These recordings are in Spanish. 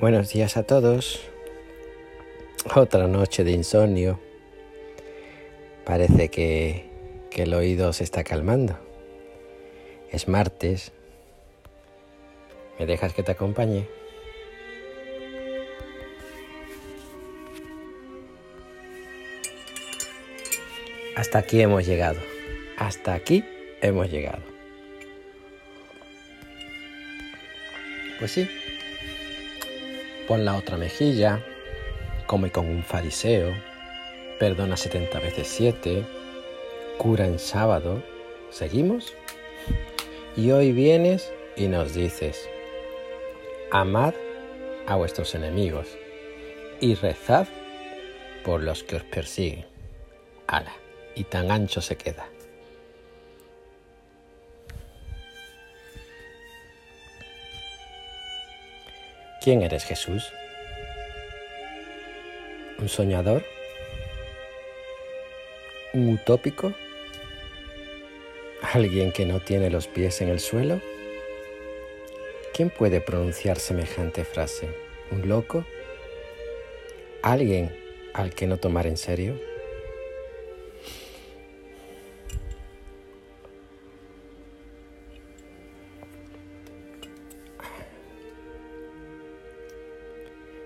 Buenos días a todos. Otra noche de insomnio. Parece que, que el oído se está calmando. Es martes. ¿Me dejas que te acompañe? Hasta aquí hemos llegado. Hasta aquí hemos llegado. Pues sí. Pon la otra mejilla, come con un fariseo, perdona 70 veces 7, cura en sábado. ¿Seguimos? Y hoy vienes y nos dices, amad a vuestros enemigos y rezad por los que os persiguen. Ala, y tan ancho se queda. ¿Quién eres Jesús? ¿Un soñador? ¿Un utópico? ¿Alguien que no tiene los pies en el suelo? ¿Quién puede pronunciar semejante frase? ¿Un loco? ¿Alguien al que no tomar en serio?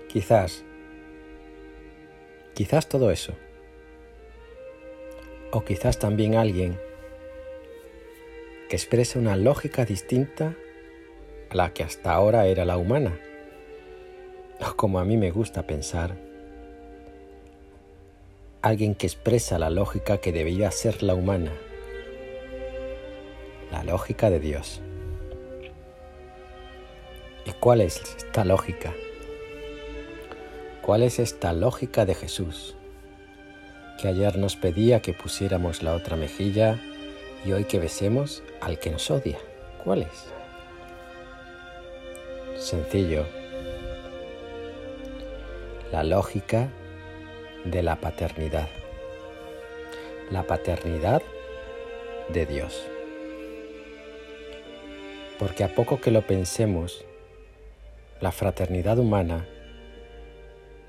Quizás, quizás todo eso. O quizás también alguien que expresa una lógica distinta a la que hasta ahora era la humana. O como a mí me gusta pensar, alguien que expresa la lógica que debería ser la humana, la lógica de Dios. ¿Y cuál es esta lógica? ¿Cuál es esta lógica de Jesús? Que ayer nos pedía que pusiéramos la otra mejilla y hoy que besemos al que nos odia. ¿Cuál es? Sencillo. La lógica de la paternidad. La paternidad de Dios. Porque a poco que lo pensemos, la fraternidad humana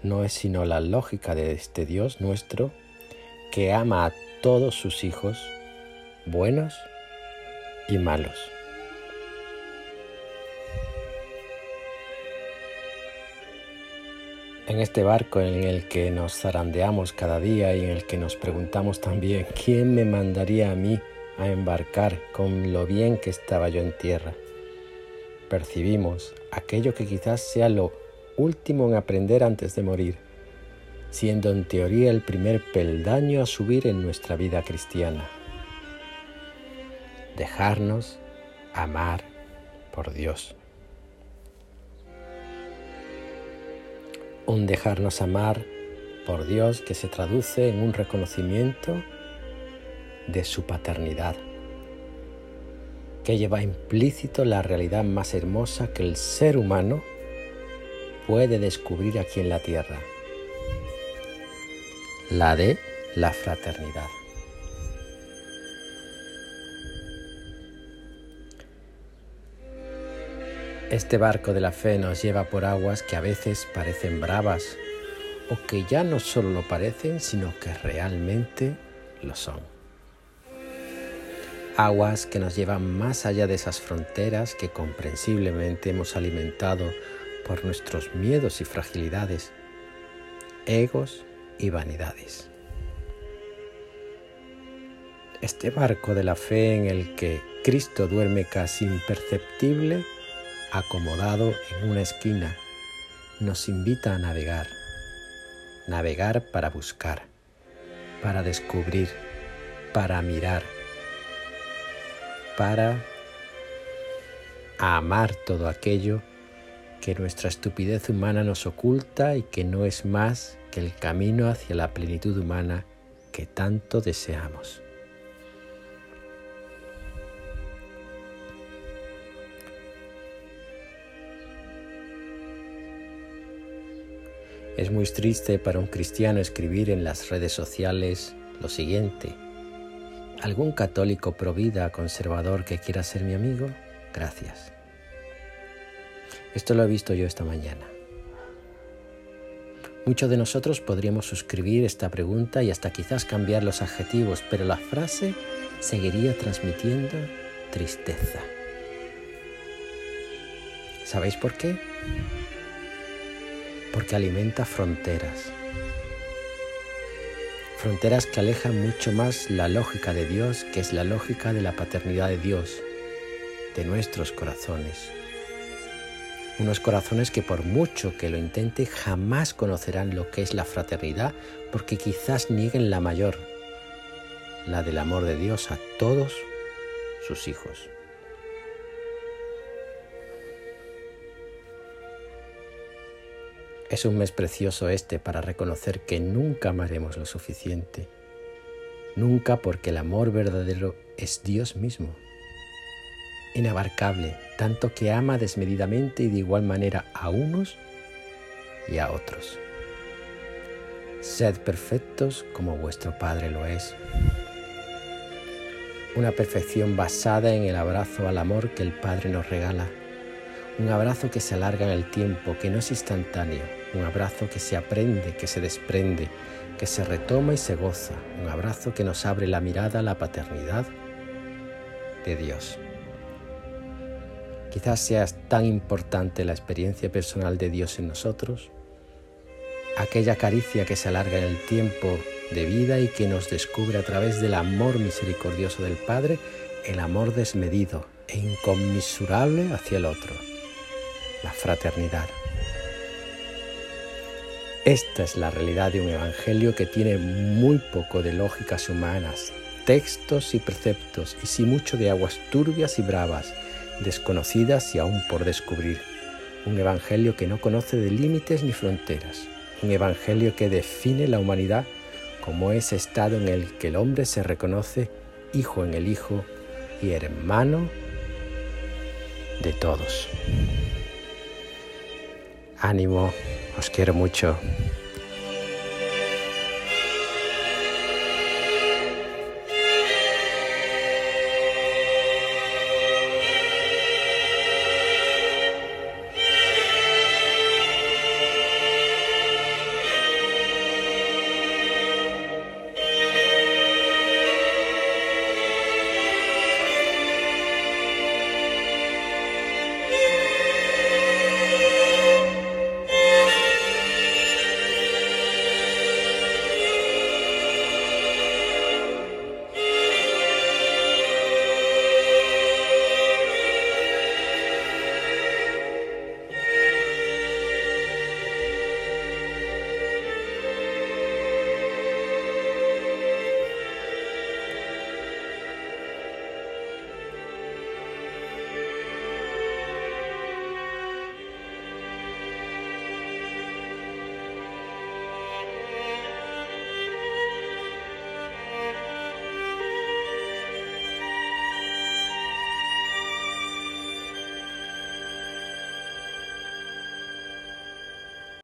no es sino la lógica de este Dios nuestro que ama a todos sus hijos, buenos y malos. En este barco en el que nos zarandeamos cada día y en el que nos preguntamos también, ¿quién me mandaría a mí a embarcar con lo bien que estaba yo en tierra? Percibimos aquello que quizás sea lo último en aprender antes de morir, siendo en teoría el primer peldaño a subir en nuestra vida cristiana. Dejarnos amar por Dios. Un dejarnos amar por Dios que se traduce en un reconocimiento de su paternidad, que lleva implícito la realidad más hermosa que el ser humano puede descubrir aquí en la tierra, la de la fraternidad. Este barco de la fe nos lleva por aguas que a veces parecen bravas o que ya no solo lo parecen, sino que realmente lo son. Aguas que nos llevan más allá de esas fronteras que comprensiblemente hemos alimentado por nuestros miedos y fragilidades, egos y vanidades. Este barco de la fe en el que Cristo duerme casi imperceptible, acomodado en una esquina, nos invita a navegar, navegar para buscar, para descubrir, para mirar, para amar todo aquello que nuestra estupidez humana nos oculta y que no es más que el camino hacia la plenitud humana que tanto deseamos. Es muy triste para un cristiano escribir en las redes sociales lo siguiente. ¿Algún católico provida conservador que quiera ser mi amigo? gracias. Esto lo he visto yo esta mañana. Muchos de nosotros podríamos suscribir esta pregunta y hasta quizás cambiar los adjetivos, pero la frase seguiría transmitiendo tristeza. ¿Sabéis por qué? Porque alimenta fronteras. Fronteras que alejan mucho más la lógica de Dios, que es la lógica de la paternidad de Dios, de nuestros corazones. Unos corazones que por mucho que lo intente jamás conocerán lo que es la fraternidad porque quizás nieguen la mayor, la del amor de Dios a todos sus hijos. Es un mes precioso este para reconocer que nunca amaremos lo suficiente. Nunca porque el amor verdadero es Dios mismo inabarcable, tanto que ama desmedidamente y de igual manera a unos y a otros. Sed perfectos como vuestro Padre lo es. Una perfección basada en el abrazo al amor que el Padre nos regala. Un abrazo que se alarga en el tiempo, que no es instantáneo. Un abrazo que se aprende, que se desprende, que se retoma y se goza. Un abrazo que nos abre la mirada a la paternidad de Dios. Quizás sea tan importante la experiencia personal de Dios en nosotros, aquella caricia que se alarga en el tiempo de vida y que nos descubre a través del amor misericordioso del Padre, el amor desmedido e inconmensurable hacia el otro, la fraternidad. Esta es la realidad de un evangelio que tiene muy poco de lógicas humanas, textos y preceptos, y sí mucho de aguas turbias y bravas, desconocidas y aún por descubrir. Un evangelio que no conoce de límites ni fronteras. Un evangelio que define la humanidad como ese estado en el que el hombre se reconoce hijo en el Hijo y hermano de todos. Ánimo, os quiero mucho.